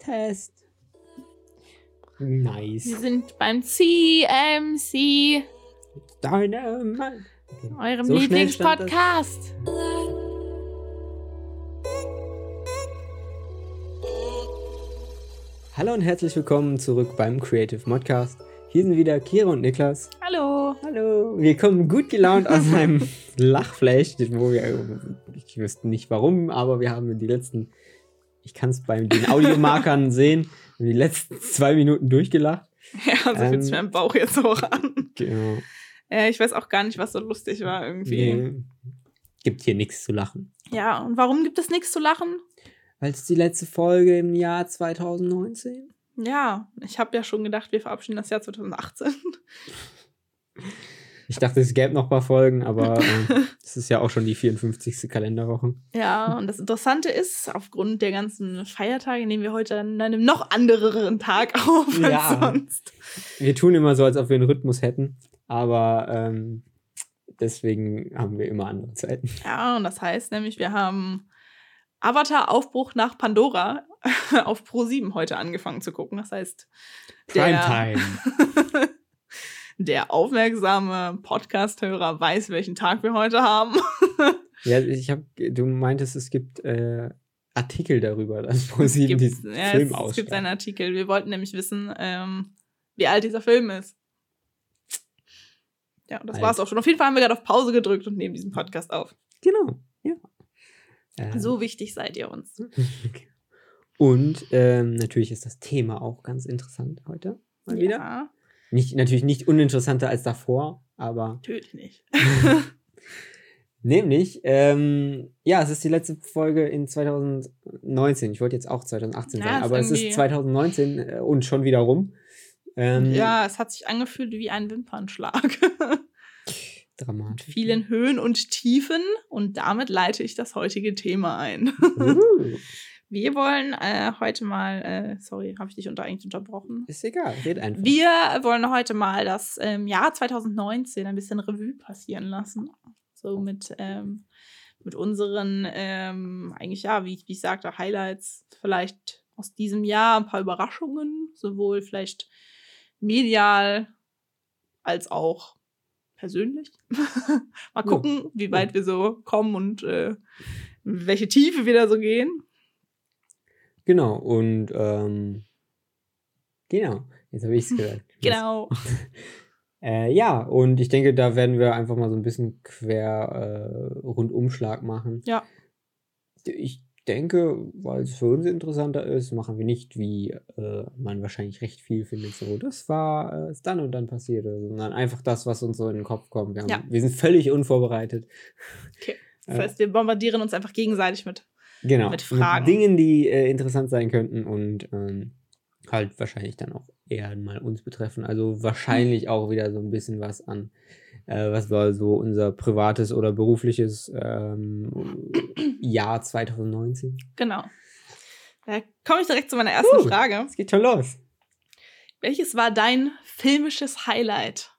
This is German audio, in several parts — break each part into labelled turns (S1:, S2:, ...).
S1: Test. Nice.
S2: Wir sind beim CMC,
S1: Dynamite. Okay.
S2: eurem
S1: So.
S2: Lieblingspodcast.
S1: Hallo und herzlich willkommen zurück beim Creative Modcast. Hier sind wieder Kira und Niklas.
S2: Hallo.
S1: Hallo. Wir kommen gut gelaunt aus einem Lachflash, wo wir, ich wüsste nicht warum, aber wir haben die letzten, ich kann es bei den Audiomarkern sehen, die letzten zwei Minuten durchgelacht.
S2: Ja, so fühlt
S1: Ähm,
S2: sich mein Bauch jetzt auch an.
S1: Genau.
S2: Äh, ich weiß auch gar nicht, was so lustig war irgendwie.
S1: Nee, gibt hier nichts zu lachen.
S2: Ja, und warum gibt es nichts zu lachen?
S1: Weil es die letzte Folge im Jahr 2019.
S2: Ja, ich habe ja schon gedacht, wir verabschieden das Jahr 2018.
S1: Ich dachte, es gäbe noch ein paar Folgen, aber äh, es ist ja auch schon die 54. Kalenderwoche.
S2: Ja, und das Interessante ist, aufgrund der ganzen Feiertage nehmen wir heute an einem noch andereren Tag auf
S1: Ja.
S2: als sonst.
S1: Wir tun immer so, als ob wir einen Rhythmus hätten, aber ähm, deswegen haben wir immer andere Zeiten.
S2: Ja, und das heißt nämlich, wir haben Avatar Aufbruch nach Pandora auf Pro7 heute angefangen zu gucken. Das heißt, der,
S1: Primetime.
S2: Der aufmerksame Podcast-Hörer weiß, welchen Tag wir heute haben.
S1: ja, ich hab, du meintest, es gibt äh, Artikel darüber, dass ProSieben diesen
S2: ja,
S1: Film
S2: es, es gibt einen
S1: ausstrahlt.
S2: Artikel. Wir wollten nämlich wissen, ähm, wie alt dieser Film ist. Ja, und das
S1: Alt.
S2: war's auch schon. Auf jeden Fall haben wir gerade auf Pause gedrückt und nehmen diesen Podcast auf.
S1: Genau, ja. Äh,
S2: So wichtig seid ihr uns.
S1: okay. Und ähm, natürlich ist das Thema auch ganz interessant heute mal wieder. Nicht, natürlich nicht uninteressanter als davor, aber
S2: natürlich nicht.
S1: nämlich, ähm, ja, es ist die letzte Folge in 2019. Ich wollte jetzt auch 2018
S2: Ja,
S1: sagen, aber es ist
S2: irgendwie-
S1: 2019 äh, und schon wieder rum. Ähm,
S2: Ja, es hat sich angefühlt wie ein Wimpernschlag.
S1: Dramatisch.
S2: Vielen Höhen und Tiefen und damit leite ich das heutige Thema ein.
S1: Uh,
S2: Wir wollen äh, heute mal, äh, sorry, habe ich dich unter eigentlich unterbrochen?
S1: ist egal, red einfach.
S2: Wir wollen heute mal das ähm, Jahr 2019 ein bisschen Revue passieren lassen. So mit, ähm, mit unseren, ähm, eigentlich ja, wie, ich- wie ich sagte, Highlights vielleicht aus diesem Jahr, ein paar Überraschungen, sowohl vielleicht medial als auch persönlich. mal gucken, wie weit wir so kommen und äh, welche Tiefe wir da so gehen.
S1: Genau, und ähm, genau, jetzt habe ich es gesagt.
S2: Genau.
S1: Äh, ja, und ich denke, da werden wir einfach mal so ein bisschen quer äh, Rundumschlag machen.
S2: Ja.
S1: Ich denke, weil es für uns interessanter ist, machen wir nicht, wie äh, man wahrscheinlich recht viel findet, so, das war äh, ist dann und dann passiert, oder so, sondern einfach das, was uns so in den Kopf kommt. Wir, haben,
S2: Ja.
S1: wir sind völlig unvorbereitet.
S2: Okay. Das
S1: Äh,
S2: heißt, wir bombardieren uns einfach gegenseitig mit.
S1: Genau,
S2: mit Fragen.
S1: Dingen, die äh, interessant sein könnten und ähm, halt wahrscheinlich dann auch eher mal uns betreffen. Also wahrscheinlich auch wieder so ein bisschen was an, äh, was war so unser privates oder berufliches ähm, Jahr 2019.
S2: Genau. Da komme ich direkt zu meiner ersten
S1: Uh.
S2: Frage.
S1: Es geht schon los.
S2: Welches war dein filmisches Highlight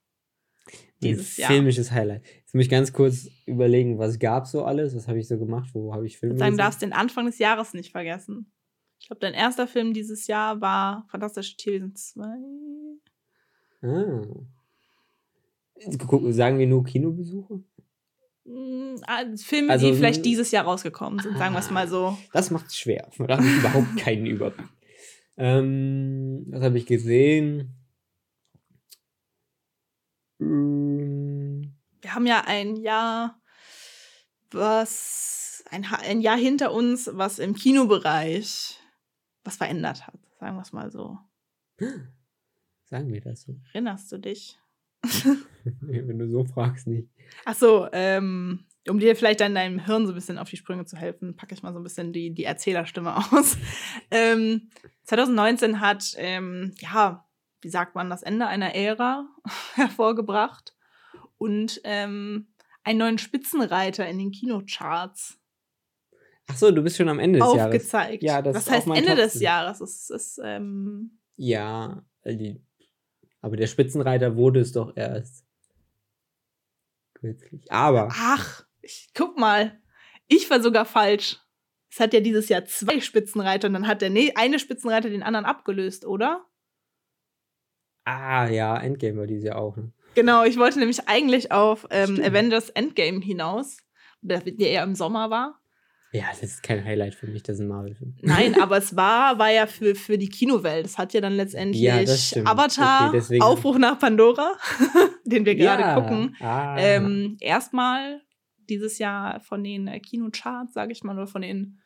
S2: dieses Jahr?
S1: filmisches Highlight. Jetzt muss ich ganz kurz überlegen, was gab so alles, was habe ich so gemacht, wo habe ich Filme
S2: du
S1: gesehen?
S2: darfst den Anfang des Jahres nicht vergessen. Ich glaube, dein erster Film dieses Jahr war Fantastische Tierwesen 2.
S1: Ah. Sagen wir nur Kinobesuche?
S2: Mm, ah, Filme,
S1: Also,
S2: die vielleicht dieses Jahr rausgekommen sind, sagen wir es
S1: Ah.
S2: mal so.
S1: Das macht es schwer. Da habe ich überhaupt keinen Überblick. Ähm, was habe ich gesehen? Ähm,
S2: Wir haben ja ein Jahr, was ein, ein Jahr hinter uns, was im Kinobereich was verändert hat. Sagen wir es mal so.
S1: Sagen wir das so.
S2: Erinnerst du dich?
S1: Wenn du so fragst, nicht.
S2: Ach so, ähm, um dir vielleicht dann deinem Hirn so ein bisschen auf die Sprünge zu helfen, packe ich mal so ein bisschen die, die Erzählerstimme aus. ähm, 2019 hat, ähm, ja, wie sagt man, das Ende einer Ära hervorgebracht und ähm, einen neuen Spitzenreiter in den Kinocharts
S1: Ach so, du bist schon am Ende des Jahres.
S2: aufgezeigt.
S1: Ja, das
S2: Was heißt Ende des. Jahres? Es ist, ähm,
S1: Ja, aber der Spitzenreiter wurde es doch erst kürzlich. Aber
S2: ach, ich, guck mal, ich war sogar falsch. Es hat ja dieses Jahr zwei Spitzenreiter und dann hat der ne eine Spitzenreiter den anderen abgelöst, oder?
S1: Ah, ja, Endgame war dieses Jahr auch. Ne?
S2: Genau, ich wollte nämlich eigentlich auf ähm, Avengers Endgame hinaus, der, eher im Sommer war.
S1: Ja, das ist kein Highlight für mich, das ist ein Marvel-Film.
S2: Nein, aber es war, war ja für, für die Kinowelt. Es hat ja dann letztendlich
S1: Ja.
S2: Avatar,
S1: Okay,
S2: Aufbruch nach Pandora, den wir gerade
S1: Ja,
S2: gucken.
S1: Ah,
S2: Ähm, erstmal dieses Jahr von den äh, Kinocharts, sage ich mal, oder von den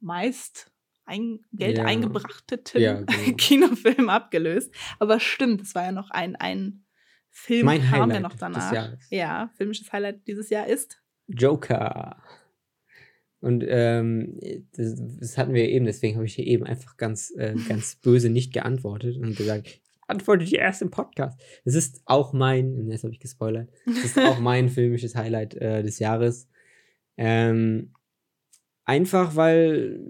S2: meist ein, Geld
S1: Ja.
S2: eingebrachteten
S1: Ja, genau.
S2: Kinofilmen abgelöst. Aber stimmt, es war ja noch ein, ein Film,
S1: Mein
S2: kam ja
S1: Highlight
S2: noch
S1: des
S2: danach.
S1: Jahres.
S2: Ja, filmisches Highlight dieses Jahr ist.
S1: Joker. Und ähm, das, das hatten wir eben, deswegen habe ich hier eben einfach ganz, äh, ganz böse nicht geantwortet und gesagt, antworte dir erst im Podcast. Es ist auch mein, jetzt habe ich gespoilert, es ist auch mein filmisches Highlight äh, des Jahres. Ähm, einfach weil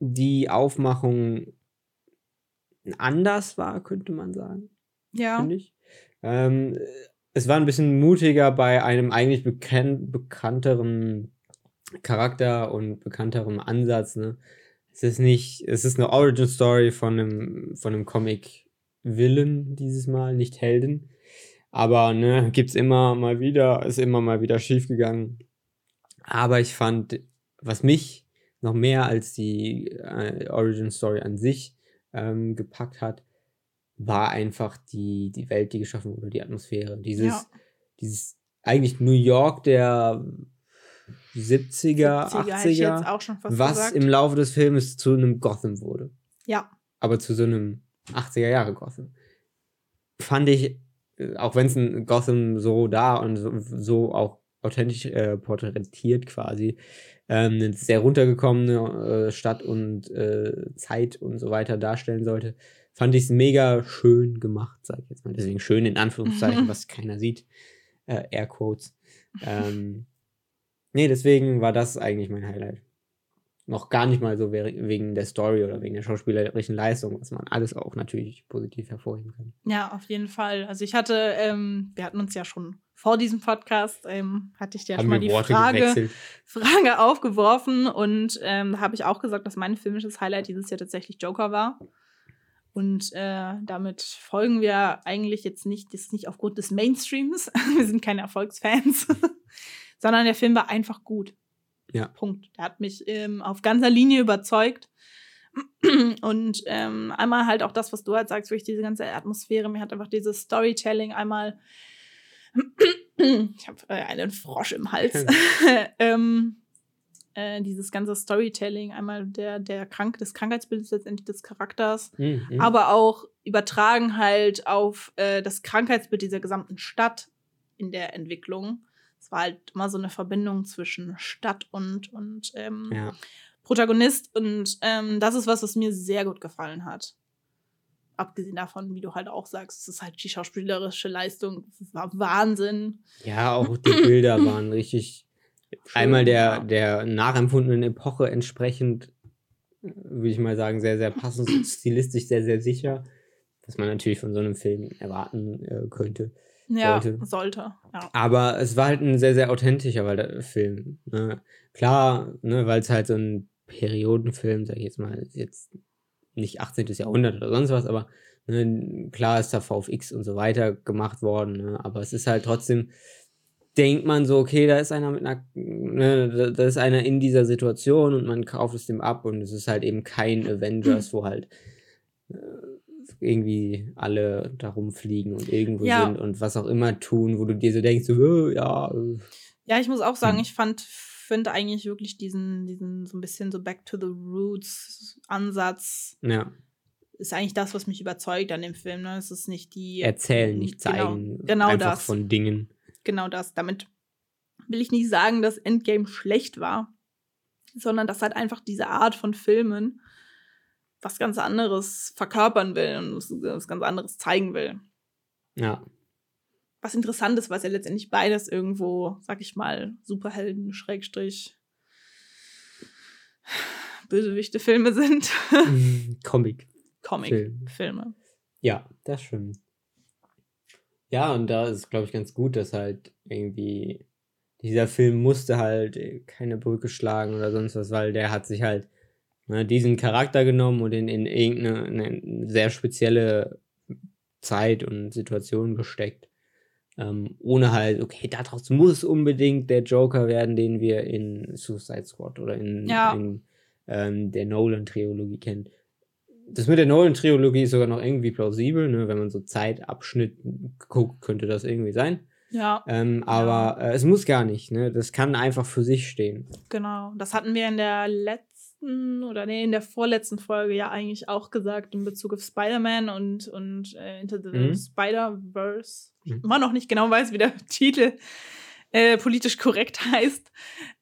S1: die Aufmachung anders war, könnte man sagen
S2: Ja.
S1: finde ich. Ähm, es war ein bisschen mutiger bei einem eigentlich bekannt, bekannteren Charakter und bekannterem Ansatz. Ne? Es ist nicht, es ist eine Origin Story von einem, von einem Comic Villain dieses Mal, nicht Helden. Aber ne, gibt's immer mal wieder, ist immer mal wieder schiefgegangen. Aber ich fand, was mich noch mehr als die äh, Origin Story an sich ähm, gepackt hat, war einfach die, die Welt, die geschaffen wurde, die Atmosphäre. Dieses,
S2: Ja.
S1: dieses eigentlich New York der 70er,
S2: 70er hätte ich jetzt
S1: 80er,
S2: auch schon fast
S1: was
S2: gesagt.
S1: im Laufe des Filmes zu einem Gotham wurde.
S2: ja.
S1: Aber zu so einem 80er Jahre Gotham. Fand ich, äh, auch wenn es ein Gotham so da und so, so auch authentisch äh, porträtiert quasi, ähm, eine sehr runtergekommene äh, Stadt und äh, Zeit und so weiter darstellen sollte, fand ich es mega schön gemacht, sag ich jetzt mal. Deswegen schön in Anführungszeichen,
S2: Mhm.
S1: was keiner sieht. Äh, Airquotes. Ähm, nee, deswegen war das eigentlich mein Highlight. Noch gar nicht mal so we- wegen der Story oder wegen der schauspielerischen Leistung, was man alles auch natürlich positiv hervorheben kann.
S2: Ja, auf jeden Fall. Also ich hatte, ähm, wir hatten uns ja schon vor diesem Podcast, ähm, hatte ich dir ja schon mal die Frage, Frage aufgeworfen und ähm, habe ich auch gesagt, dass mein filmisches Highlight dieses Jahr tatsächlich Joker war. Und äh, damit folgen wir eigentlich jetzt nicht, das ist nicht aufgrund des Mainstreams, wir sind keine Erfolgsfans, sondern der Film war einfach gut.
S1: Ja.
S2: Punkt. Der hat mich ähm, auf ganzer Linie überzeugt. Und ähm, einmal halt auch das, was du halt sagst, wirklich diese ganze Atmosphäre. Mir hat einfach dieses Storytelling einmal. ich habe äh, einen Frosch im Hals. ähm, äh, dieses ganze Storytelling, einmal der, der Krank des Krankheitsbildes letztendlich des Charakters,
S1: Mhm,
S2: aber auch übertragen halt auf äh, das Krankheitsbild dieser gesamten Stadt in der Entwicklung. Es war halt immer so eine Verbindung zwischen Stadt und, und ähm,
S1: ja.
S2: Protagonist und ähm, das ist was, was mir sehr gut gefallen hat. Abgesehen davon, wie du halt auch sagst, es ist halt die schauspielerische Leistung, es war Wahnsinn.
S1: ja, auch die Bilder waren richtig
S2: Schön,
S1: einmal der,
S2: ja.
S1: der nachempfundenen Epoche entsprechend, äh, würde ich mal sagen, sehr, sehr passend, stilistisch sehr, sehr sicher, was man natürlich von so einem Film erwarten äh, könnte.
S2: Ja,
S1: Sollte.
S2: sollte. Ja.
S1: Aber es war halt ein sehr, sehr authentischer der Film. Ne? Klar, ne, weil es halt so ein Periodenfilm, sag ich jetzt mal, jetzt nicht 18. Jahrhundert oder sonst was, aber ne, klar ist da VFX und so weiter gemacht worden, ne? aber es ist halt trotzdem, denkt man so, okay, da ist einer mit einer, ne, da, ist einer in dieser Situation und man kauft es dem ab und es ist halt eben kein Avengers, wo halt äh, irgendwie alle da rumfliegen und irgendwo
S2: Ja.
S1: sind und was auch immer tun, wo du dir so denkst, so, äh, ja, äh,
S2: Ja, ich muss auch sagen,
S1: Hm.
S2: ich fand finde eigentlich wirklich diesen, diesen so ein bisschen so Back to the Roots Ansatz
S1: ja,
S2: ist eigentlich das, was mich überzeugt an dem Film. Ne? Es ist nicht die
S1: erzählen, nicht
S2: Genau,
S1: zeigen,
S2: genau
S1: einfach
S2: das.
S1: von Dingen.
S2: Genau das. Damit will ich nicht sagen, dass Endgame schlecht war, sondern dass halt einfach diese Art von Filmen was ganz anderes verkörpern will und was, ganz anderes zeigen will.
S1: Ja,
S2: Was interessant ist, weil es ja letztendlich beides irgendwo, sag ich mal, Superhelden, Schrägstrich, Bösewichte Filme sind.
S1: Comic.
S2: Comic-Filme.
S1: Ja, das stimmt. Ja, und da ist, glaube ich, ganz gut, dass halt irgendwie dieser Film musste halt äh, keine Brücke schlagen oder sonst was, weil der hat sich halt ne, diesen Charakter genommen und in, in irgendeine eine sehr spezielle Zeit und Situation gesteckt. Ähm, ohne halt, okay, daraus muss unbedingt der Joker werden, den wir in Suicide Squad oder in,
S2: Ja.
S1: in ähm, der Nolan-Trilogie kennen. Das mit der Nolan-Trilogie ist sogar noch irgendwie plausibel, ne? wenn man so Zeitabschnitt guckt, könnte das irgendwie sein.
S2: Ja,
S1: Ähm, aber äh, es muss gar nicht, ne? Das kann einfach für sich stehen.
S2: genau. Das hatten wir in der letzten oder nee, in der vorletzten Folge ja eigentlich auch gesagt in Bezug auf Spider-Man und, und äh, Into the
S1: Mhm.
S2: Spider-Verse. Ich
S1: Mhm.
S2: immer noch nicht genau weiß, wie der Titel äh, politisch korrekt heißt.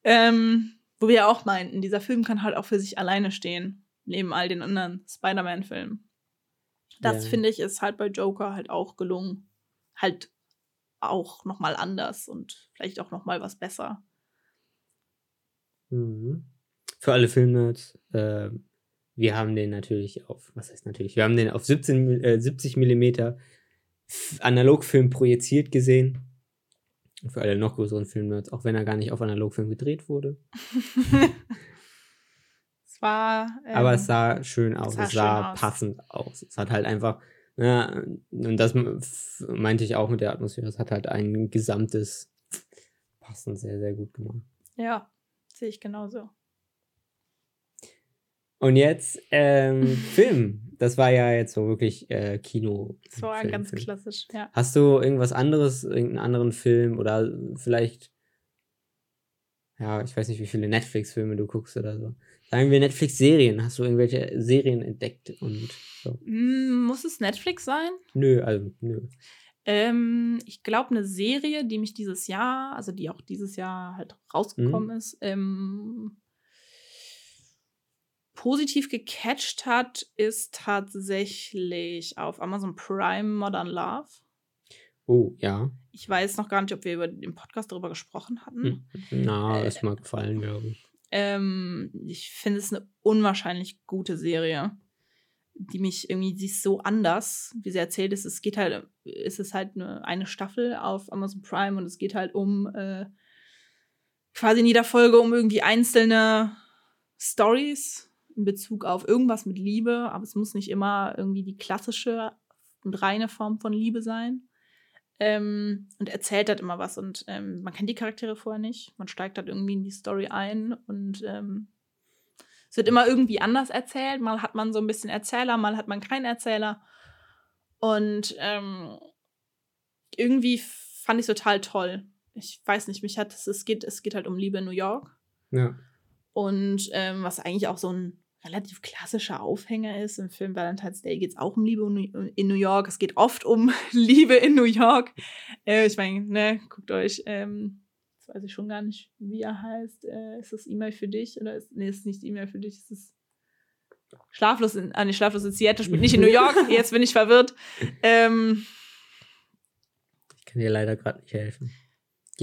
S2: Ähm, wo wir ja auch meinten, dieser Film kann halt auch für sich alleine stehen, neben all den anderen Spider-Man-Filmen. Das
S1: Ja.
S2: finde ich ist halt bei Joker halt auch gelungen. Halt auch nochmal anders und vielleicht auch nochmal was besser.
S1: Mhm. Für alle Filmnerds, äh, wir haben den natürlich auf, was heißt natürlich, wir haben den auf 17, äh, 70 mm Analogfilm projiziert gesehen. Und für alle noch größeren Filmnerds, auch wenn er gar nicht auf Analogfilm gedreht wurde.
S2: war. Ähm,
S1: Aber es sah schön aus,
S2: sah
S1: es sah
S2: aus.
S1: passend aus. Es hat halt einfach, ja, und das meinte ich auch mit der Atmosphäre, es hat halt ein gesamtes passend sehr, sehr gut gemacht.
S2: Ja, sehe ich genauso.
S1: Und jetzt ähm, Film. Das war ja jetzt so wirklich äh, Kino.
S2: Das war
S1: Film,
S2: ganz
S1: Film.
S2: klassisch, ja.
S1: Hast du irgendwas anderes, irgendeinen anderen Film oder vielleicht, ja, ich weiß nicht, wie viele Netflix-Filme du guckst oder so. Sagen wir Netflix-Serien. Hast du irgendwelche Serien entdeckt und so?
S2: Mm, muss es Netflix sein?
S1: Nö, also nö.
S2: Ähm, ich glaube, eine Serie, die mich dieses Jahr, also die auch dieses Jahr halt rausgekommen
S1: Mhm.
S2: ist, ähm, positiv gecatcht hat, ist tatsächlich auf Amazon Prime Modern Love.
S1: Oh, ja.
S2: Ich weiß noch gar nicht, ob wir über den Podcast darüber gesprochen hatten.
S1: Hm. Na,
S2: Äh,
S1: ist mal gefallen, glaube ich.
S2: Ähm, ich finde es eine unwahrscheinlich gute Serie, die mich irgendwie, sie ist so anders, wie sie erzählt ist. Es geht halt, es ist halt eine, eine Staffel auf Amazon Prime und es geht halt um äh, quasi in jeder Folge um irgendwie einzelne Stories in Bezug auf irgendwas mit Liebe, aber es muss nicht immer irgendwie die klassische und reine Form von Liebe sein. Ähm, und erzählt halt immer was. Und ähm, man kennt die Charaktere vorher nicht. Man steigt halt irgendwie in die Story ein und ähm, es wird immer irgendwie anders erzählt. Mal hat man so ein bisschen Erzähler, mal hat man keinen Erzähler. Und ähm, irgendwie fand ich es total toll. Ich weiß nicht, mich hat es, es geht, es geht halt um Liebe in New York.
S1: Ja.
S2: Und ähm, was eigentlich auch so ein relativ klassischer Aufhänger ist. Im Film Valentine's Day geht es auch um Liebe in New York. Es geht oft um Liebe in New York. Äh, ich meine, ne, guckt euch, ähm, das weiß ich schon gar nicht, wie er heißt. Äh, ist das E-Mail für dich? Oder ist, nee, ist nicht E-Mail für dich, ist es Schlaflos in, ah, nee, Schlaflos in Seattle, spielt nicht in New York. Jetzt bin ich verwirrt. Ähm,
S1: Ich kann dir leider gerade nicht helfen.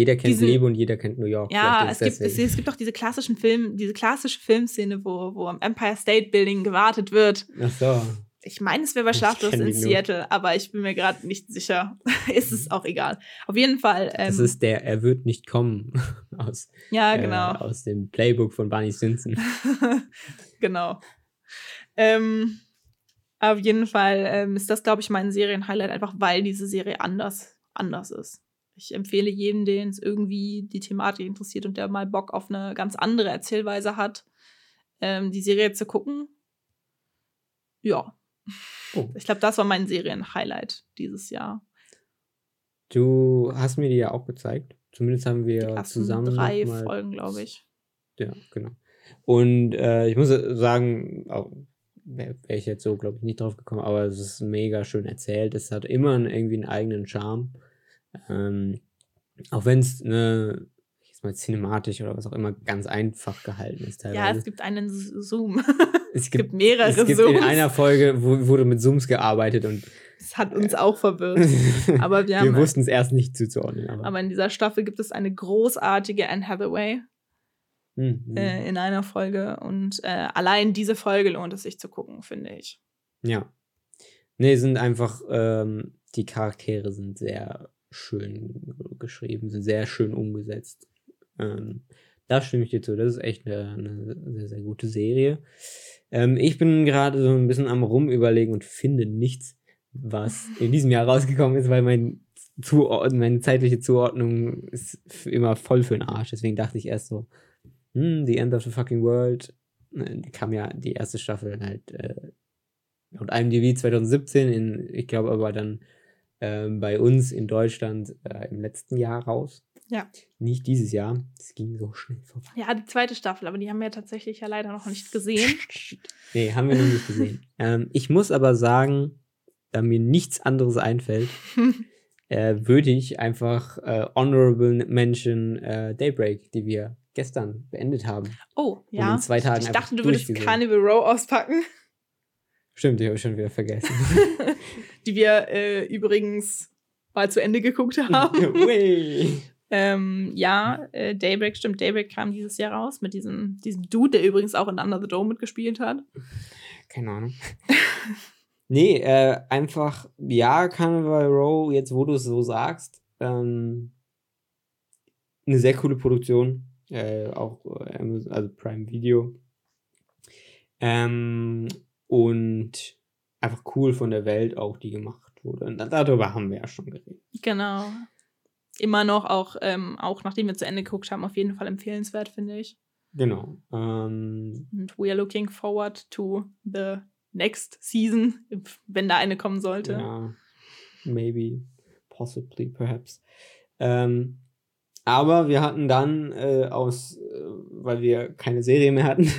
S1: Jeder kennt
S2: Diesen-
S1: Liebe und jeder kennt New York.
S2: Ja, es gibt, es, es gibt auch diese klassischen Film, diese klassische Filmszene, wo, wo am Empire State Building gewartet wird.
S1: Ach so.
S2: Ich meine, es wäre bei Schlaflos in
S1: die nur.
S2: Seattle, aber ich bin mir gerade nicht sicher. ist es auch egal. Auf jeden Fall. Ähm,
S1: Das ist der Er wird nicht kommen aus,
S2: ja,
S1: äh,
S2: genau.
S1: aus dem Playbook von Barney Stinson.
S2: genau. Ähm, auf jeden Fall ähm, ist das, glaube ich, mein Serienhighlight, einfach weil diese Serie anders, anders ist. Ich empfehle jedem, den es irgendwie die Thematik interessiert und der mal Bock auf eine ganz andere Erzählweise hat, ähm, die Serie zu gucken. Ja.
S1: Oh.
S2: Ich glaube, das war mein Serienhighlight dieses Jahr.
S1: Du hast mir die ja auch gezeigt. Zumindest haben wir zusammen
S2: drei Folgen, glaube ich.
S1: Ja, genau. Und äh, ich muss sagen, auch wäre wär ich jetzt so, glaube ich, nicht drauf gekommen, aber es ist mega schön erzählt. Es hat immer einen, irgendwie einen eigenen Charme. Ähm, auch wenn es ne, jetzt mal cinematisch oder was auch immer ganz einfach gehalten ist teilweise.
S2: Ja, es gibt einen Zoom.
S1: es
S2: es gibt mehrere
S1: es gibt
S2: Zooms.
S1: in einer Folge wo, wurde mit Zooms gearbeitet und
S2: Das hat uns auch verwirrt. Aber wir
S1: wir wussten es erst nicht zuzuordnen. Aber,
S2: Aber in dieser Staffel gibt es eine großartige Anne Hathaway
S1: Hm, hm.
S2: äh, in einer Folge. Und äh, allein diese Folge lohnt es sich zu gucken, finde ich.
S1: Ja. Nee, sind einfach, ähm, die Charaktere sind sehr schön geschrieben, sind sehr schön umgesetzt. Ähm, da stimme ich dir zu. Das ist echt eine, eine sehr, sehr gute Serie. Ähm, ich bin gerade so ein bisschen am Rumüberlegen und finde nichts, was in diesem Jahr rausgekommen ist, weil mein Zuord meine zeitliche Zuordnung ist immer voll für den Arsch. Deswegen dachte ich erst so, hm, The End of the Fucking World. Die kam ja die erste Staffel halt äh, laut IMDb 2017, in, ich glaube aber dann ähm, bei uns in Deutschland äh, im letzten Jahr raus.
S2: Ja.
S1: Nicht dieses Jahr. Es ging so schnell vorbei.
S2: Ja, die zweite Staffel, aber die haben wir tatsächlich ja leider noch nicht gesehen.
S1: Nee, haben wir noch nicht gesehen. ähm, ich muss aber sagen, da mir nichts anderes einfällt, äh, würde ich einfach äh, Honorable Mention äh, Daybreak, die wir gestern beendet haben.
S2: Oh, ja.
S1: in zwei Tagen
S2: Ich dachte, du würdest. Carnival Row auspacken,
S1: Stimmt, die habe ich schon wieder vergessen.
S2: die wir äh, übrigens mal zu Ende geguckt haben. Ähm, ja, äh, Daybreak, stimmt, Daybreak kam dieses Jahr raus mit diesem, diesem Dude, der übrigens auch in Under the Dome mitgespielt hat.
S1: Keine Ahnung. nee, äh, einfach, ja, Carnival Row, jetzt wo du es so sagst, ähm, eine sehr coole Produktion. Äh, auch äh, also Prime Video. Ähm, und einfach cool von der Welt auch, die gemacht wurde. Und darüber haben wir ja schon geredet.
S2: Genau. Immer noch, auch, ähm, auch nachdem wir zu Ende geguckt haben, auf jeden Fall empfehlenswert, finde ich.
S1: Genau. Ähm,
S2: Und we are looking forward to the next season, wenn da eine kommen sollte.
S1: Ja, maybe, possibly, perhaps. Ähm, aber wir hatten dann äh, aus, äh, weil wir keine Serie mehr hatten,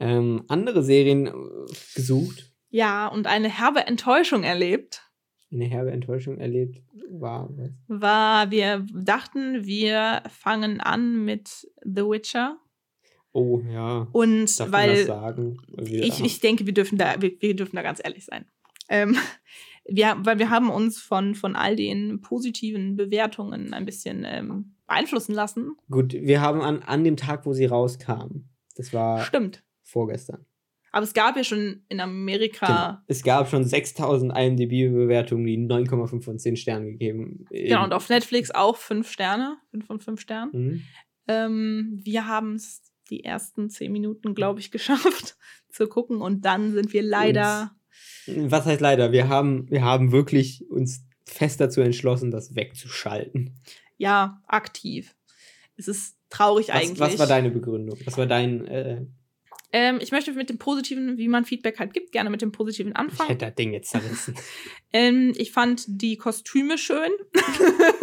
S1: ähm, andere Serien äh, gesucht.
S2: Ja, und eine herbe Enttäuschung erlebt.
S1: Eine herbe Enttäuschung erlebt war. Was?
S2: war, wir dachten, wir fangen an mit The Witcher.
S1: Oh ja.
S2: Und
S1: Darf
S2: weil
S1: sagen? Wir,
S2: ich, ich denke, wir dürfen da, wir, wir dürfen da ganz ehrlich sein. Ähm, wir, weil wir haben uns von, von all den positiven Bewertungen ein bisschen ähm, beeinflussen lassen.
S1: Gut, wir haben an, an dem Tag, wo sie rauskam, das war
S2: Stimmt.
S1: Vorgestern.
S2: Aber es gab ja schon in
S1: Genau.
S2: Amerika,
S1: Es gab schon 6000 IMDb-Bewertungen, die 9,5 von 10 Sternen gegeben.
S2: genau, und auf Netflix auch fünf Sterne, fünf von fünf Sternen.
S1: Mhm.
S2: Ähm, wir haben es die ersten zehn Minuten, glaube ich, geschafft zu gucken und dann sind wir leider.
S1: Was heißt leider? Wir haben, wir haben wirklich uns fest dazu entschlossen, das wegzuschalten.
S2: ja, aktiv. Es ist traurig
S1: Was,
S2: eigentlich.
S1: was war deine Begründung? Was war dein. Äh,
S2: ähm, ich möchte mit dem Positiven, wie man Feedback halt gibt, gerne mit dem Positiven
S1: ich
S2: anfangen.
S1: hätte das Ding jetzt zerrissen.
S2: Ähm, ich fand die Kostüme schön.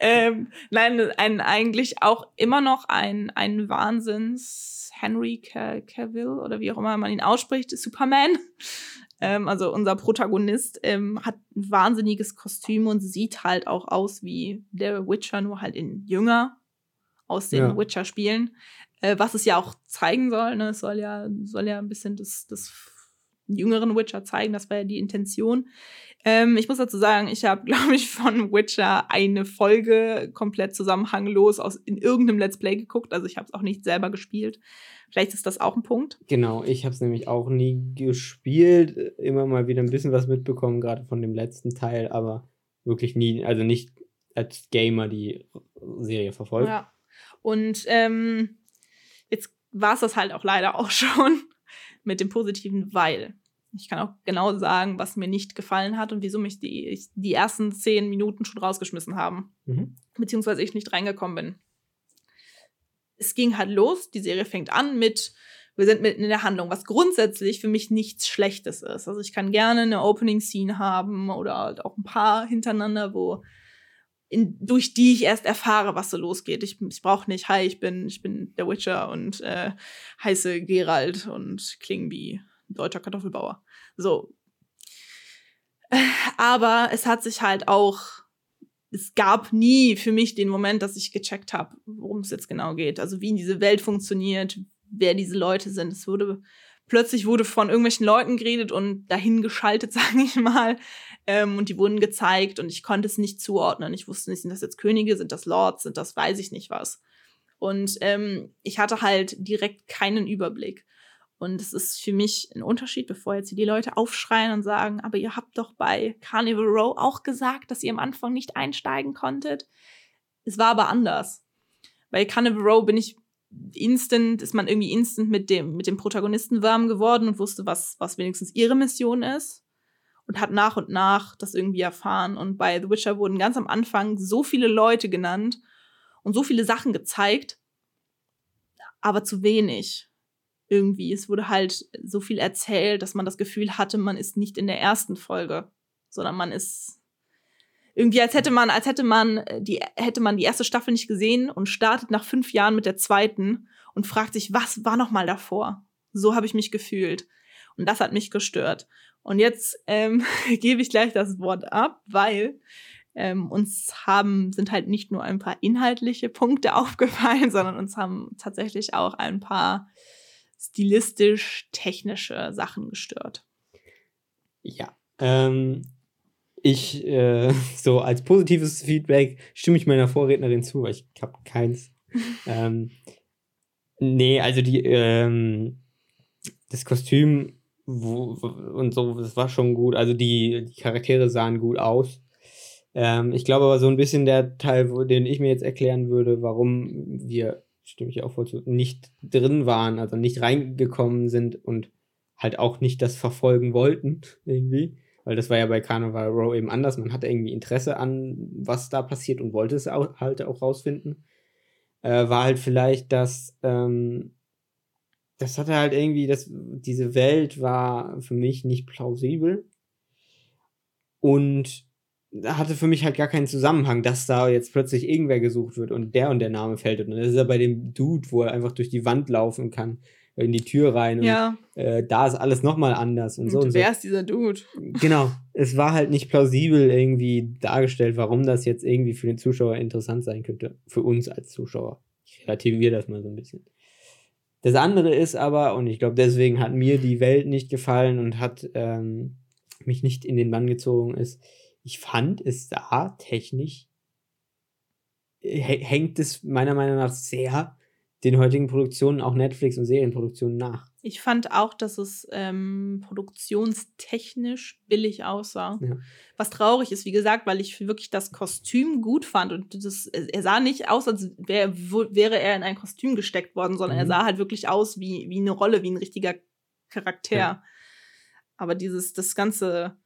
S2: ähm, nein, ein, eigentlich auch immer noch ein, ein Wahnsinns Henry Ca- Cavill oder wie auch immer man ihn ausspricht, Superman. Ähm, also unser Protagonist ähm, hat ein wahnsinniges Kostüm und sieht halt auch aus wie der Witcher, nur halt in jünger aus den
S1: Ja.
S2: Witcher-Spielen. Äh, was es ja auch zeigen soll. Ne? Es soll ja, soll ja ein bisschen das, das jüngeren Witcher zeigen. Das war ja die Intention. Ähm, ich muss dazu sagen, ich habe, glaube ich, von Witcher eine Folge komplett zusammenhanglos aus in irgendeinem Let's Play geguckt. Also ich habe es auch nicht selber gespielt. Vielleicht ist das auch ein Punkt.
S1: genau, ich habe es nämlich auch nie gespielt. Immer mal wieder ein bisschen was mitbekommen, gerade von dem letzten Teil, aber wirklich nie, also nicht als Gamer die Serie verfolgt.
S2: Ja. Und ähm, war es das halt auch leider auch schon mit dem Positiven, weil ich kann auch genau sagen, was mir nicht gefallen hat und wieso mich die, ich, die ersten zehn Minuten schon rausgeschmissen haben.
S1: Mhm.
S2: Beziehungsweise ich nicht reingekommen bin. Es ging halt los, die Serie fängt an mit, wir sind mitten in der Handlung, was grundsätzlich für mich nichts Schlechtes ist. Also ich kann gerne eine Opening-Scene haben oder halt auch ein paar hintereinander, wo in, durch die ich erst erfahre, was so losgeht. Ich, ich brauche nicht, hi, ich bin, ich bin der Witcher und äh, heiße Gerald und klinge wie deutscher Kartoffelbauer. So. Aber es hat sich halt auch, es gab nie für mich den Moment, dass ich gecheckt habe, worum es jetzt genau geht. Also wie diese Welt funktioniert, wer diese Leute sind. Es wurde plötzlich wurde von irgendwelchen Leuten geredet und dahin geschaltet, sage ich mal. Ähm, und die wurden gezeigt und ich konnte es nicht zuordnen. Ich wusste nicht, sind das jetzt Könige, sind das Lords, sind das weiß ich nicht was. Und ähm, ich hatte halt direkt keinen Überblick. Und es ist für mich ein Unterschied, bevor jetzt hier die Leute aufschreien und sagen, aber ihr habt doch bei Carnival Row auch gesagt, dass ihr am Anfang nicht einsteigen konntet. es war aber anders. Bei Carnival Row bin ich instant, ist man irgendwie instant mit dem, mit dem Protagonisten warm geworden und wusste, was, was wenigstens ihre Mission ist. Und hat nach und nach das irgendwie erfahren. Und bei The Witcher wurden ganz am Anfang so viele Leute genannt und so viele Sachen gezeigt, aber zu wenig. Irgendwie. Es wurde halt so viel erzählt, dass man das Gefühl hatte, man ist nicht in der ersten Folge, sondern man ist irgendwie als hätte man, als hätte man äh, die, hätte man die erste Staffel nicht gesehen und startet nach fünf Jahren mit der zweiten und fragt sich, was war noch mal davor? So habe ich mich gefühlt. Und das hat mich gestört. Und jetzt ähm, gebe ich gleich das Wort ab, weil ähm, uns haben, sind halt nicht nur ein paar inhaltliche Punkte aufgefallen, sondern uns haben tatsächlich auch ein paar stilistisch-technische Sachen gestört.
S1: Ja, ähm, ich, äh, so als positives Feedback stimme ich meiner Vorrednerin zu, weil ich habe keins. ähm, nee, also die, ähm, das Kostüm wo, und so, das war schon gut. Also die, die Charaktere sahen gut aus. Ähm, ich glaube aber so ein bisschen der Teil, wo, den ich mir jetzt erklären würde, warum wir, stimme ich auch voll zu, nicht drin waren, also nicht reingekommen sind und halt auch nicht das verfolgen wollten, irgendwie weil das war ja bei Carnival Row eben anders. Man hatte irgendwie Interesse an, was da passiert und wollte es auch, halt auch rausfinden. Äh, war halt vielleicht, dass ähm, das hatte halt irgendwie, das, diese Welt war für mich nicht plausibel und hatte für mich halt gar keinen Zusammenhang, dass da jetzt plötzlich irgendwer gesucht wird und der und der Name fällt. Und dann ist er bei dem Dude, wo er einfach durch die Wand laufen kann in die Tür rein.
S2: Ja.
S1: Und, äh, da ist alles nochmal anders und, und so. Und
S2: wer
S1: so.
S2: ist dieser Dude?
S1: Genau. Es war halt nicht plausibel irgendwie dargestellt, warum das jetzt irgendwie für den Zuschauer interessant sein könnte. Für uns als Zuschauer. Ich relativiere das mal so ein bisschen. Das andere ist aber, und ich glaube, deswegen hat mir die Welt nicht gefallen und hat ähm, mich nicht in den Bann gezogen, ist, ich fand es da technisch hängt es meiner Meinung nach sehr den heutigen Produktionen, auch Netflix und Serienproduktionen nach.
S2: Ich fand auch, dass es ähm, produktionstechnisch billig aussah. Ja. Was traurig ist, wie gesagt, weil ich wirklich das Kostüm gut fand. Und das, er sah nicht aus, als wär, wäre er in ein Kostüm gesteckt worden, sondern mhm. er sah halt wirklich aus wie, wie eine Rolle, wie ein richtiger Charakter. Ja. Aber dieses, das ganze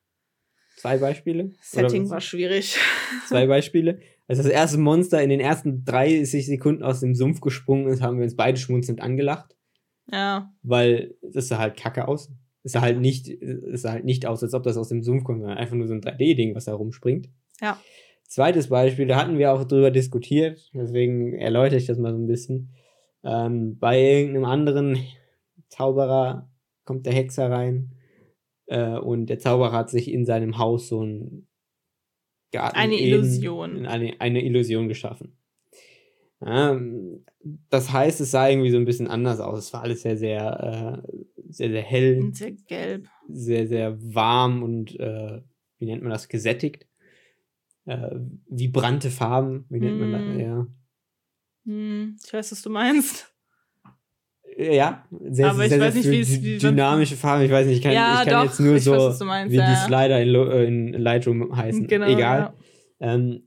S1: Zwei Beispiele?
S2: Setting war schwierig.
S1: Zwei Beispiele. Als das erste Monster in den ersten 30 Sekunden aus dem Sumpf gesprungen ist, haben wir uns beide schmunzelnd angelacht.
S2: Ja.
S1: Weil das sah halt kacke aus. Es sah halt nicht, es sah halt nicht aus, als ob das aus dem Sumpf kommt, sondern einfach nur so ein 3D-Ding, was da rumspringt.
S2: Ja.
S1: Zweites Beispiel, da hatten wir auch drüber diskutiert, deswegen erläutere ich das mal so ein bisschen. Ähm, bei irgendeinem anderen Zauberer kommt der Hexer rein äh, und der Zauberer hat sich in seinem Haus so ein
S2: Garten eine Illusion.
S1: Eine, eine Illusion geschaffen. Das heißt, es sah irgendwie so ein bisschen anders aus. Es war alles sehr, sehr, äh, sehr, sehr hell.
S2: Und sehr gelb.
S1: Sehr, sehr warm und, äh, wie nennt man das, gesättigt. Äh, vibrante Farben, wie nennt mm. man das? Mm. Ja.
S2: Mm, ich weiß, was du meinst.
S1: Ja, sehr, aber sehr, ich weiß nicht, wie es wie dynamische Farben. Ich weiß nicht, ich kann, ja, ich kann doch, jetzt nur so, weiß, meinst, wie ja. die Slider in, äh, in, Lightroom heißen. Genau, Egal. Ja. Ähm,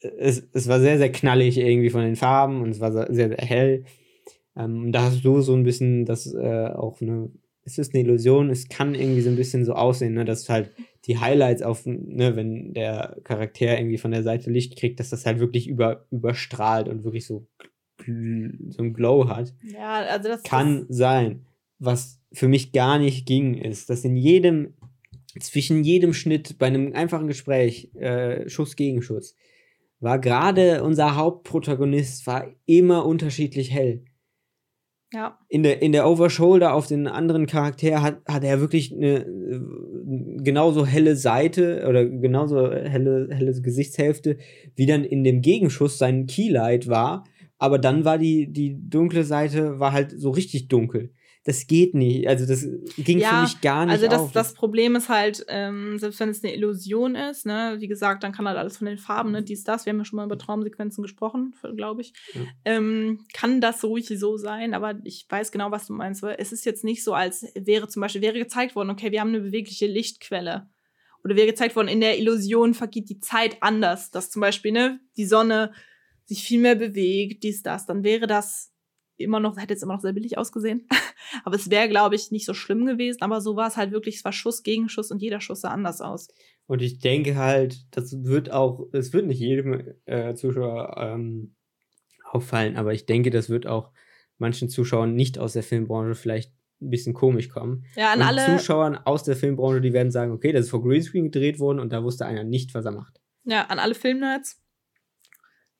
S1: es, es war sehr, sehr knallig irgendwie von den Farben und es war sehr, sehr hell. Ähm, da hast du so ein bisschen das äh, auch eine, es ist eine Illusion, es kann irgendwie so ein bisschen so aussehen, ne, dass halt die Highlights auf, ne, wenn der Charakter irgendwie von der Seite Licht kriegt, dass das halt wirklich über, überstrahlt und wirklich so so ein Glow hat.
S2: Ja, also das
S1: kann sein. Was für mich gar nicht ging, ist, dass in jedem, zwischen jedem Schnitt bei einem einfachen Gespräch, äh, Schuss gegen Schuss, war gerade unser Hauptprotagonist war immer unterschiedlich hell.
S2: Ja.
S1: In der, in der Overshoulder auf den anderen Charakter hat, hat er wirklich eine genauso helle Seite oder genauso helle, helle Gesichtshälfte, wie dann in dem Gegenschuss sein Keylight war aber dann war die, die dunkle Seite war halt so richtig dunkel. Das geht nicht. Also das ging ja, für mich gar nicht.
S2: Also das,
S1: auf.
S2: das Problem ist halt, ähm, selbst wenn es eine Illusion ist, ne, wie gesagt, dann kann halt alles von den Farben, ne, dies, das, wir haben ja schon mal über Traumsequenzen gesprochen, glaube ich. Ja. Ähm, kann das ruhig so sein, aber ich weiß genau, was du meinst. Weil es ist jetzt nicht so, als wäre zum Beispiel, wäre gezeigt worden, okay, wir haben eine bewegliche Lichtquelle. Oder wäre gezeigt worden, in der Illusion vergeht die Zeit anders. Dass zum Beispiel, ne, die Sonne sich viel mehr bewegt, dies, das, dann wäre das immer noch, hätte jetzt immer noch sehr billig ausgesehen. aber es wäre, glaube ich, nicht so schlimm gewesen. Aber so war es halt wirklich, es war Schuss gegen Schuss und jeder Schuss sah anders aus.
S1: Und ich denke halt, das wird auch, es wird nicht jedem äh, Zuschauer ähm, auffallen, aber ich denke, das wird auch manchen Zuschauern nicht aus der Filmbranche vielleicht ein bisschen komisch kommen.
S2: Ja, an
S1: und
S2: alle.
S1: Zuschauern aus der Filmbranche, die werden sagen, okay, das ist vor Greenscreen gedreht worden und da wusste einer nicht, was er macht.
S2: Ja, an alle Filmnerds,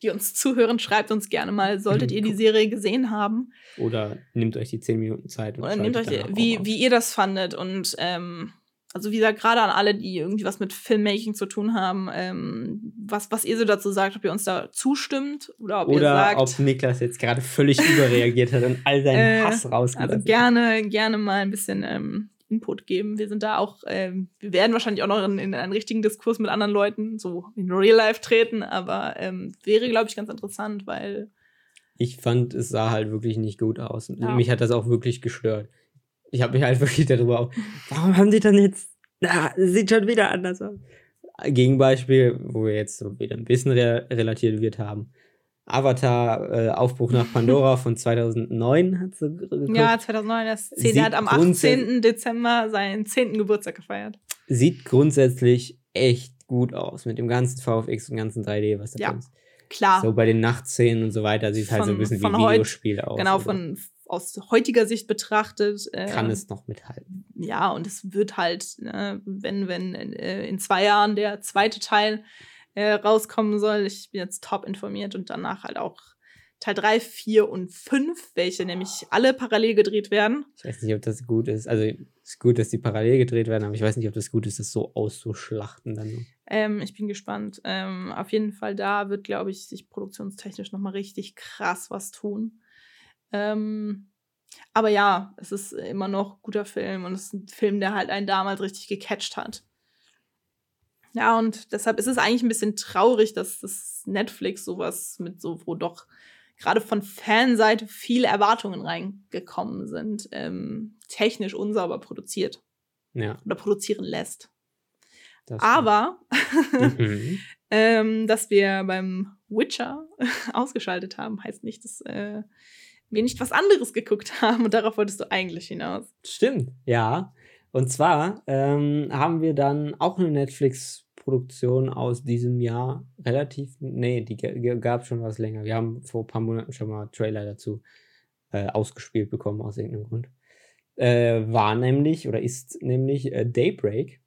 S2: die uns zuhören, schreibt uns gerne mal, solltet ihr die Serie gesehen haben.
S1: Oder nehmt euch die 10 Minuten Zeit und
S2: Oder nehmt euch, wie, wie ihr das fandet. Und ähm, also wie gesagt, gerade an alle, die irgendwie was mit Filmmaking zu tun haben, ähm, was, was ihr so dazu sagt, ob ihr uns da zustimmt oder ob ihr
S1: Oder
S2: sagt.
S1: ob Niklas jetzt gerade völlig überreagiert hat und all seinen
S2: Äh,
S1: Hass rausgelassen
S2: Also gerne, gerne mal ein bisschen ähm, Input geben. Wir sind da auch, ähm, wir werden wahrscheinlich auch noch in, in einen richtigen Diskurs mit anderen Leuten, so in Real Life treten, aber ähm, wäre, glaube ich, ganz interessant, weil
S1: Ich fand, es sah halt wirklich nicht gut aus.
S2: Ja.
S1: Mich hat das auch wirklich gestört. Ich habe mich halt wirklich darüber auch, warum haben die dann jetzt, na, sieht schon wieder anders aus. Gegenbeispiel, wo wir jetzt so wieder ein bisschen re relativiert haben. Avatar, äh, Aufbruch nach Pandora von 2009 hat sie geguckt.
S2: ja, 2009, das 10,
S1: Sieht
S2: der hat am
S1: grundsätzlich-
S2: 18. Dezember seinen 10. Geburtstag gefeiert.
S1: Sieht grundsätzlich echt gut aus mit dem ganzen VFX und ganzen 3D, was da
S2: Ja.
S1: ist.
S2: Klar,
S1: So bei den Nachtszenen und so weiter sieht halt so ein bisschen wie Videospiel aus.
S2: genau, von aus heutiger Sicht betrachtet. Äh,
S1: Kann es noch mithalten.
S2: ja, und es wird halt, ne, wenn, wenn äh, in zwei Jahren der zweite Teil äh, rauskommen soll, ich bin jetzt top informiert und danach halt auch Teil 3, 4 und 5, welche nämlich alle parallel gedreht werden.
S1: Ich weiß nicht, ob das gut ist. Also, es ist gut, dass die parallel gedreht werden, aber ich weiß nicht, ob das gut ist, das so auszuschlachten dann.
S2: Ähm, ich bin gespannt. Ähm, auf jeden Fall da wird, glaube ich, sich produktionstechnisch nochmal richtig krass was tun. Ähm, aber ja, es ist immer noch guter Film und es ist ein Film, der halt einen damals richtig gecatcht hat. Ja, und deshalb ist es eigentlich ein bisschen traurig, dass das Netflix sowas mit so, wo doch gerade von Fanseite viele Erwartungen reingekommen sind, ähm, technisch unsauber produziert
S1: Ja.
S2: oder produzieren lässt.
S1: Das
S2: Aber
S1: Mhm.
S2: ähm, dass wir beim Witcher ausgeschaltet haben, heißt nicht, dass äh, wir nicht was anderes geguckt haben. Und darauf wolltest du eigentlich hinaus.
S1: Stimmt, ja. Und zwar ähm, haben wir dann auch eine Netflix-Produktion aus diesem Jahr relativ, nee, die gab schon was länger. Wir haben vor ein paar Monaten schon mal Trailer dazu äh, ausgespielt bekommen, aus irgendeinem Grund. Äh, war nämlich oder ist nämlich äh, Daybreak.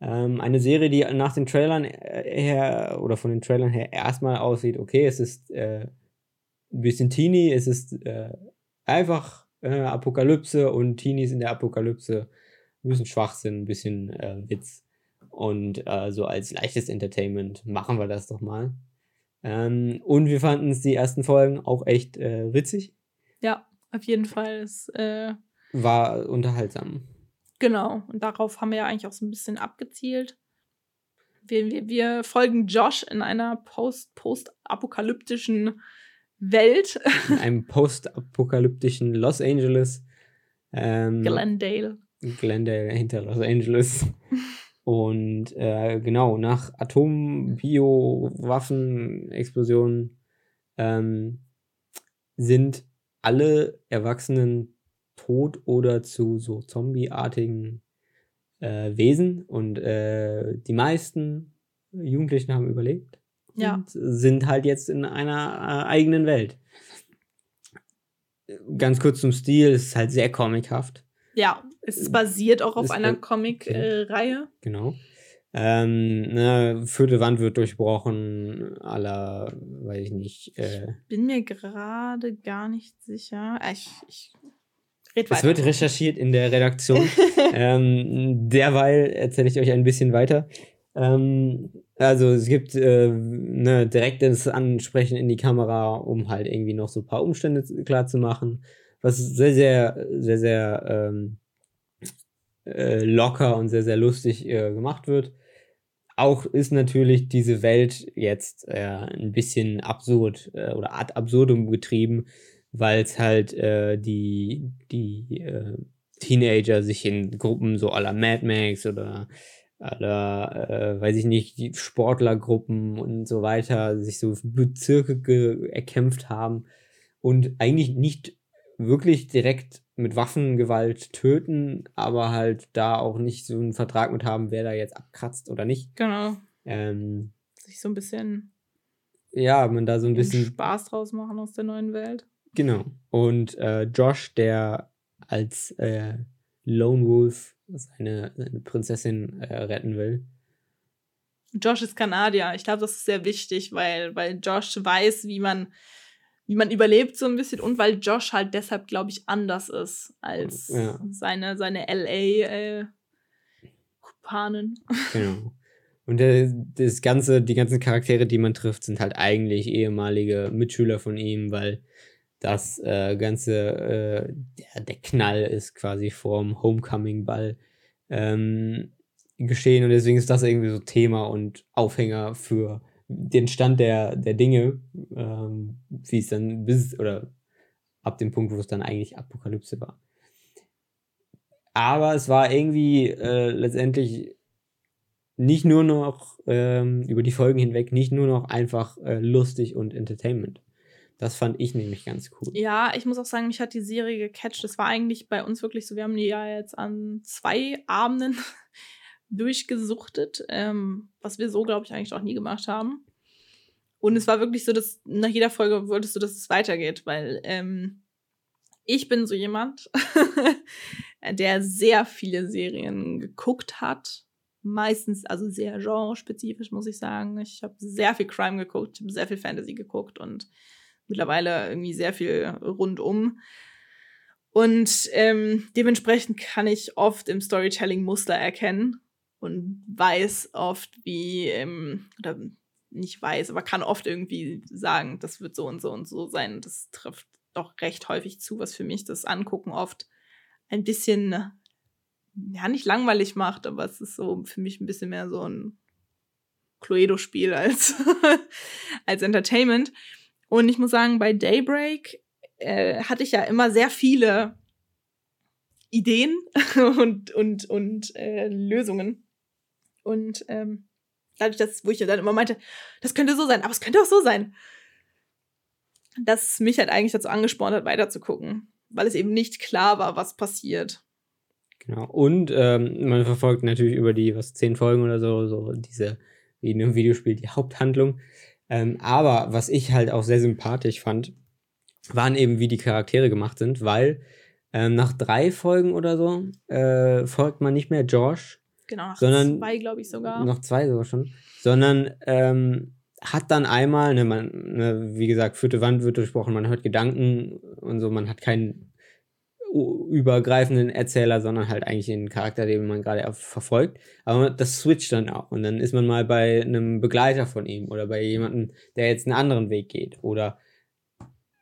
S1: Ähm, eine Serie, die nach den Trailern äh, her oder von den Trailern her erstmal aussieht, okay, es ist äh, ein bisschen teeny, es ist äh, einfach Apokalypse und Teenies in der Apokalypse, ein bisschen Schwachsinn, ein bisschen äh, Witz. Und äh, so als leichtes Entertainment machen wir das doch mal. Ähm, und wir fanden es die ersten Folgen auch echt äh, witzig.
S2: Ja, auf jeden Fall. Ist, äh,
S1: War unterhaltsam.
S2: genau. Und darauf haben wir ja eigentlich auch so ein bisschen abgezielt. Wir, wir, wir folgen Josh in einer post- post-apokalyptischen Welt.
S1: In einem postapokalyptischen Los Angeles. Ähm,
S2: Glendale.
S1: Glendale hinter Los Angeles. Und äh, genau, nach Atom-, Bio-, Waffen-, Explosionen ähm, sind alle Erwachsenen tot oder zu so zombieartigen äh, Wesen. Und äh, die meisten Jugendlichen haben überlebt.
S2: Ja.
S1: Und sind halt jetzt in einer äh, eigenen Welt. Ganz kurz zum Stil, es ist halt sehr comichaft.
S2: Ja, es ist basiert auch auf
S1: Ist
S2: einer Comic-Reihe.
S1: Genau. Ähm, ne, vierte Wand wird durchbrochen, aller, weiß ich nicht. Äh,
S2: Bin mir gerade gar nicht sicher. Äh, Ich, ich red
S1: es wird recherchiert in der Redaktion. ähm, derweil erzähle ich euch ein bisschen weiter. Ähm, also es gibt äh, ne, direktes Ansprechen in die Kamera, um halt irgendwie noch so ein paar Umstände klar zu machen. Was sehr, sehr, sehr, sehr ähm, äh, locker und sehr, sehr lustig äh, gemacht wird. Auch ist natürlich diese Welt jetzt äh, ein bisschen absurd äh, oder ad absurdum getrieben, weil es halt äh, die, die äh, Teenager sich in Gruppen so aller Mad Max oder aller, äh, weiß ich nicht, die Sportlergruppen und so weiter sich so Bezirke erkämpft haben und eigentlich nicht wirklich direkt mit Waffengewalt töten, aber halt da auch nicht so einen Vertrag mit haben, wer da jetzt abkratzt oder nicht.
S2: Genau.
S1: Ähm,
S2: Sich so ein bisschen
S1: ja, man da so ein bisschen
S2: Spaß draus machen aus der neuen Welt.
S1: Genau. Und äh, Josh, der als äh, Lone Wolf seine, seine Prinzessin äh, retten will.
S2: Josh ist Kanadier. Ich glaube, das ist sehr wichtig, weil, weil Josh weiß, wie man, man überlebt so ein bisschen und weil Josh halt deshalb, glaube ich, anders ist als
S1: Ja.
S2: seine, seine LA-Kumpanen.
S1: Genau. Und das ganze, die ganzen Charaktere, die man trifft, sind halt eigentlich ehemalige Mitschüler von ihm, weil das äh, ganze, äh, der, der Knall ist quasi vorm Homecoming-Ball ähm, geschehen und deswegen ist das irgendwie so Thema und Aufhänger für den Stand der, der Dinge, ähm, wie es dann bis oder ab dem Punkt, wo es dann eigentlich Apokalypse war. Aber es war irgendwie äh, letztendlich nicht nur noch ähm, über die Folgen hinweg, nicht nur noch einfach äh, lustig und Entertainment. Das fand ich nämlich ganz cool.
S2: Ja, ich muss auch sagen, mich hat die Serie gecatcht. Das war eigentlich bei uns wirklich so, wir haben die ja jetzt an zwei Abenden durchgesuchtet, ähm, was wir so, glaube ich, eigentlich auch nie gemacht haben. Und es war wirklich so, dass nach jeder Folge wolltest du, dass es weitergeht, weil ähm, ich bin so jemand, der sehr viele Serien geguckt hat. Meistens, also sehr genre-spezifisch, muss ich sagen. Ich habe sehr viel Crime geguckt, ich habe sehr viel Fantasy geguckt und mittlerweile irgendwie sehr viel rundum. Und ähm, dementsprechend kann ich oft im Storytelling Muster erkennen und weiß oft, wie, ähm, oder nicht weiß, aber kann oft irgendwie sagen, das wird so und so und so sein. Das trifft doch recht häufig zu, was für mich das Angucken oft ein bisschen, ja, nicht langweilig macht, aber es ist so für mich ein bisschen mehr so ein Cluedo-Spiel als, als Entertainment. Und ich muss sagen, bei Daybreak äh, hatte ich ja immer sehr viele Ideen und, und, und äh, Lösungen. Und ähm, dadurch, dass, wo ich dann immer meinte, das könnte so sein, aber es könnte auch so sein, dass mich halt eigentlich dazu angespornt hat, weiterzugucken, weil es eben nicht klar war, was passiert.
S1: Genau. Und ähm, man verfolgt natürlich über die, was, zehn Folgen oder so, so diese, wie in einem Videospiel, die Haupthandlung. Ähm, aber was ich halt auch sehr sympathisch fand, waren eben, wie die Charaktere gemacht sind, weil ähm, nach drei Folgen oder so äh, folgt man nicht mehr Josh,
S2: Genau, nach
S1: Sondern-
S2: zwei, glaube ich sogar.
S1: noch zwei sogar schon, sondern ähm, hat dann einmal, ne, man, ne, wie gesagt, vierte Wand wird durchbrochen, man hört Gedanken und so, man hat keinen übergreifenden Erzähler, sondern halt eigentlich den Charakter, den man gerade erf- verfolgt. Aber das switcht dann auch und dann ist man mal bei einem Begleiter von ihm oder bei jemandem, der jetzt einen anderen Weg geht oder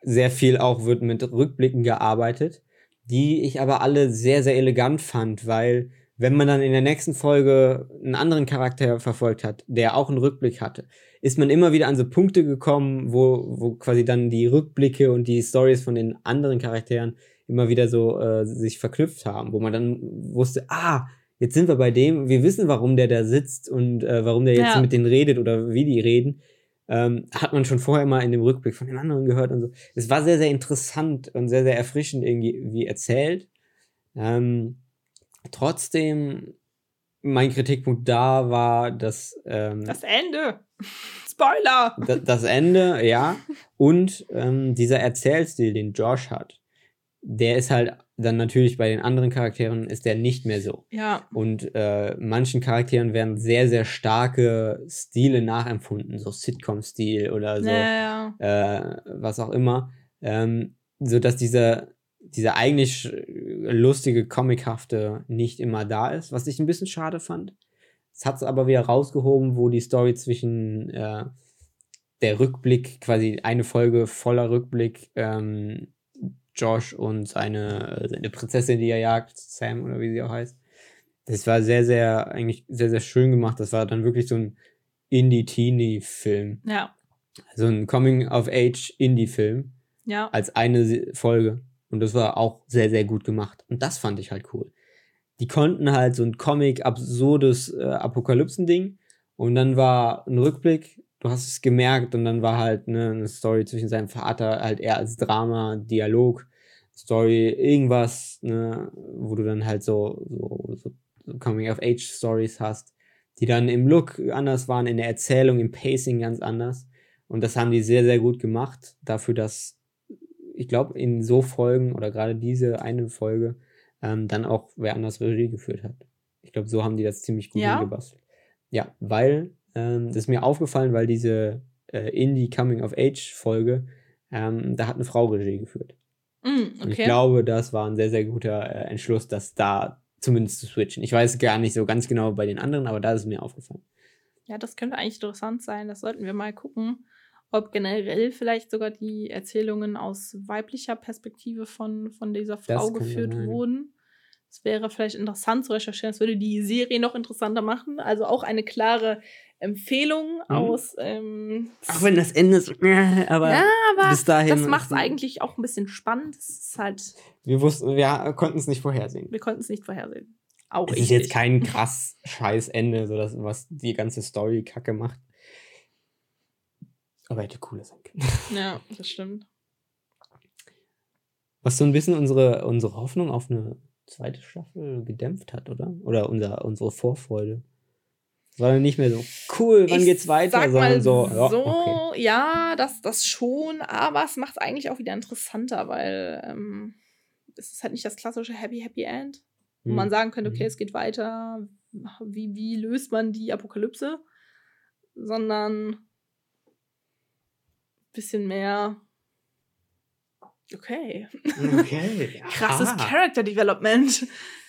S1: sehr viel auch wird mit Rückblicken gearbeitet, die ich aber alle sehr, sehr elegant fand, weil wenn man dann in der nächsten Folge einen anderen Charakter verfolgt hat, der auch einen Rückblick hatte, ist man immer wieder an so Punkte gekommen, wo, wo quasi dann die Rückblicke und die Stories von den anderen Charakteren immer wieder so äh, sich verknüpft haben, wo man dann wusste, ah, jetzt sind wir bei dem, wir wissen, warum der da sitzt und äh, warum der jetzt
S2: Ja.
S1: mit denen redet oder wie die reden. Ähm, hat man schon vorher mal in dem Rückblick von den anderen gehört und so. Es war sehr, sehr interessant und sehr, sehr erfrischend irgendwie wie erzählt. Ähm, trotzdem, mein Kritikpunkt da war, dass ähm,
S2: Das Ende. Spoiler.
S1: da- das Ende, ja, und ähm, dieser Erzählstil, den Josh hat, der ist halt dann natürlich bei den anderen Charakteren ist der nicht mehr so.
S2: Ja,
S1: Und äh, manchen Charakteren werden sehr, sehr starke Stile nachempfunden, so Sitcom-Stil oder so
S2: ja,
S1: äh, was auch immer, ähm, so dass dieser, dieser eigentlich lustige, comichafte nicht immer da ist, was ich ein bisschen schade fand. Es hat es aber wieder rausgehoben, wo die Story zwischen äh, der Rückblick, quasi eine Folge voller Rückblick, ähm, Josh und seine, seine Prinzessin, die er jagt, Sam oder wie sie auch heißt. Das war sehr, sehr, eigentlich sehr, sehr schön gemacht. Das war dann wirklich so ein Indie-Teenie-Film
S2: ja,
S1: so ein Coming-of-Age-Indie-Film
S2: ja.
S1: als eine Folge. Und das war auch sehr, sehr gut gemacht. Und das fand ich halt cool. die konnten halt so ein Comic, absurdes äh, Apokalypsen-Ding. Und dann war ein Rückblick, du hast es gemerkt, und dann war halt ne, eine Story zwischen seinem Vater, halt eher als Drama, Dialog, Story, irgendwas, ne, wo du dann halt so, so, so Coming-of-Age-Stories hast, die dann im Look anders waren, in der Erzählung, im Pacing ganz anders. Und das haben die sehr, sehr gut gemacht, dafür, dass ich glaube, in so Folgen oder gerade diese eine Folge ähm, dann auch wer anders Regie geführt hat. Ich glaube, so haben die das ziemlich gut
S2: Ja?
S1: hingebastelt. Ja, weil, ähm, das ist mir aufgefallen, weil diese äh, Indie Coming of Age Folge, ähm, da hat eine Frau Regie geführt.
S2: Mm,
S1: Und ich
S2: okay.
S1: glaube, das war ein sehr, sehr guter äh, Entschluss, das da zumindest zu switchen. Ich weiß gar nicht so ganz genau bei den anderen, aber da ist es mir aufgefallen.
S2: Ja, das könnte eigentlich interessant sein. Das sollten wir mal gucken, ob generell vielleicht sogar die Erzählungen aus weiblicher Perspektive von, von dieser Frau geführt
S1: sein.
S2: wurden. Das wäre vielleicht interessant zu recherchieren. Das würde die Serie noch interessanter machen. Also auch eine klare Empfehlung
S1: Mhm.
S2: aus. Ähm,
S1: Auch wenn das Ende so, äh, aber
S2: ja, aber
S1: bis dahin.
S2: das macht es eigentlich auch ein bisschen spannend. Es ist halt,
S1: Wir wussten, wir konnten es nicht vorhersehen.
S2: wir konnten es nicht vorhersehen. Auch
S1: Es
S2: ich
S1: ist jetzt
S2: nicht.
S1: kein krass scheiß Ende, so dass, was die ganze Story kacke macht. Aber hätte cooler sein können.
S2: Ja, das stimmt.
S1: Was so ein bisschen unsere, unsere Hoffnung auf eine zweite Staffel gedämpft hat, oder? Oder unser, unsere Vorfreude. Dann nicht mehr so cool, wann
S2: Ich
S1: geht's weiter,
S2: Sag
S1: sondern
S2: so,
S1: so, ja, okay.
S2: ja, das, das schon, aber es macht es eigentlich auch wieder interessanter, weil ähm, es ist halt nicht das klassische Happy Happy End, wo
S1: Hm.
S2: man sagen könnte, okay,
S1: Mhm.
S2: es geht weiter, wie, wie löst man die Apokalypse, sondern bisschen mehr, okay,
S1: Okay.
S2: krasses
S1: Ah.
S2: Character Development.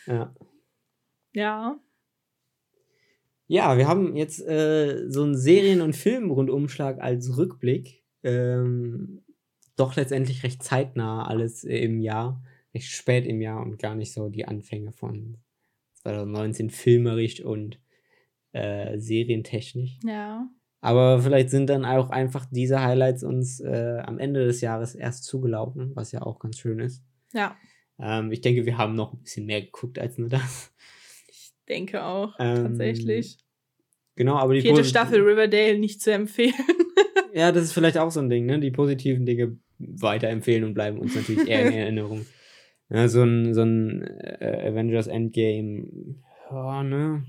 S1: Ja.
S2: Ja,
S1: Ja, wir haben jetzt äh, so einen Serien- und Filmrundumschlag als Rückblick. Ähm, doch letztendlich recht zeitnah alles im Jahr, recht spät im Jahr und gar nicht so die Anfänge von 2019 filmerisch und äh, serientechnisch.
S2: ja.
S1: Aber vielleicht sind dann auch einfach diese Highlights uns äh, am Ende des Jahres erst zugelaufen, was ja auch ganz schön ist.
S2: Ja,
S1: Ähm, ich denke, wir haben noch ein bisschen mehr geguckt als nur das.
S2: denke auch,
S1: Ähm,
S2: tatsächlich.
S1: Genau, aber die
S2: Vierte
S1: posit-
S2: Staffel Riverdale nicht zu empfehlen.
S1: Ja, das ist vielleicht auch so ein Ding, ne? Die positiven Dinge weiterempfehlen und bleiben uns natürlich eher in Erinnerung. Ja, so ein, so ein äh, Avengers Endgame, ja, ne?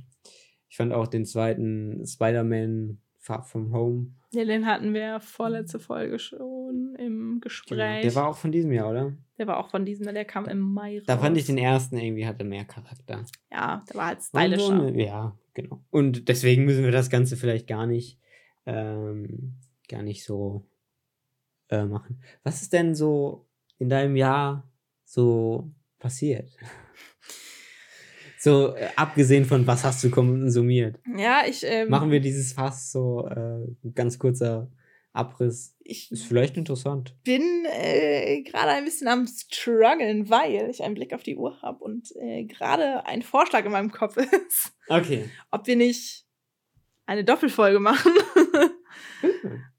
S1: Ich fand auch den zweiten Spider-Man Far From Home.
S2: Ja, den hatten wir vorletzte Folge schon im Gespräch.
S1: Genau. Der war auch von diesem Jahr, oder?
S2: Der war auch von diesem, der kam im Mai raus.
S1: Da fand ich den ersten irgendwie hatte mehr Charakter.
S2: Ja, der war halt stylischer.
S1: eine- Ja, genau. Und deswegen müssen wir das Ganze vielleicht gar nicht, ähm, gar nicht so äh, machen. Was ist denn so in deinem Jahr so passiert? So, äh, abgesehen von was hast du konsumiert?
S2: Ja, ich, ähm,
S1: Machen wir dieses Fass so äh, ganz kurzer Abriss.
S2: ich
S1: Ist vielleicht interessant.
S2: bin äh, gerade ein bisschen am struggeln, weil ich einen Blick auf die Uhr habe und äh, gerade ein Vorschlag in meinem Kopf ist,
S1: Okay.
S2: ob wir nicht eine Doppelfolge machen.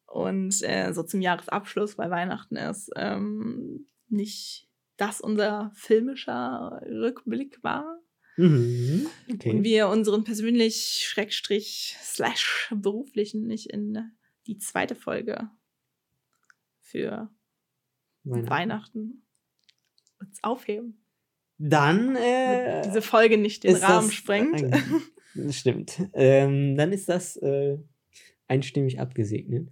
S2: und äh, so zum Jahresabschluss, weil Weihnachten ist, ähm, nicht das unser filmischer Rückblick war.
S1: Mhm. Okay.
S2: Und wir unseren persönlich Schrägstrich slash beruflichen nicht in die zweite Folge für
S1: Weihnachten.
S2: Weihnachten uns aufheben.
S1: Dann äh,
S2: diese Folge nicht den Rahmen
S1: das
S2: sprengt.
S1: Das stimmt. Ähm, dann ist das äh, einstimmig abgesegnet.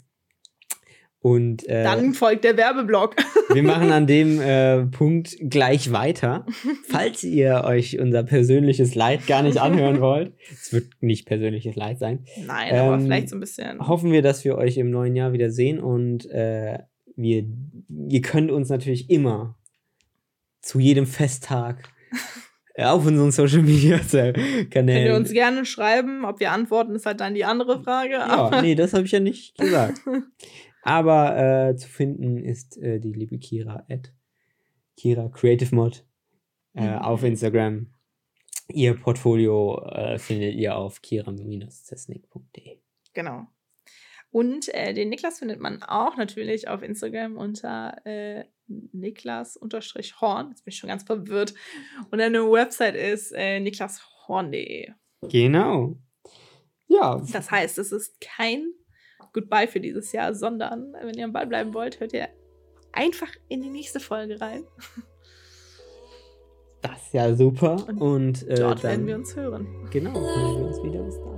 S1: Und äh,
S2: Dann folgt der Werbeblock.
S1: wir machen an dem äh, Punkt gleich weiter. Falls ihr euch unser persönliches Leid gar nicht anhören wollt, es wird nicht persönliches Leid sein,
S2: Nein, aber
S1: Ähm,
S2: vielleicht so ein bisschen.
S1: hoffen wir, dass wir euch im neuen Jahr wieder sehen und äh, wir, ihr könnt uns natürlich immer zu jedem Festtag äh, auf unseren Social Media Kanälen.
S2: Könnt ihr uns gerne schreiben, ob wir antworten, ist halt dann die andere Frage.
S1: Ja,
S2: aber
S1: nee, das habe ich ja nicht gesagt. Aber äh, zu finden ist äh, die liebe Kira at Kira Creative Mod äh,
S2: Mhm.
S1: auf Instagram. Ihr Portfolio äh, findet ihr auf kira-zesnik.de.
S2: Genau. Und äh, den Niklas findet man auch natürlich auf Instagram unter äh, Niklas-Horn. Jetzt bin ich schon ganz verwirrt. Und eine Website ist äh, niklashorn.de.
S1: Genau. Ja.
S2: Das heißt, es ist kein Goodbye für dieses Jahr, sondern wenn ihr am Ball bleiben wollt, hört ihr einfach in die nächste Folge rein.
S1: Das ist ja super. Und,
S2: Und äh, dort dann, werden wir uns hören.
S1: Genau, hören wir uns wieder. Bis dann.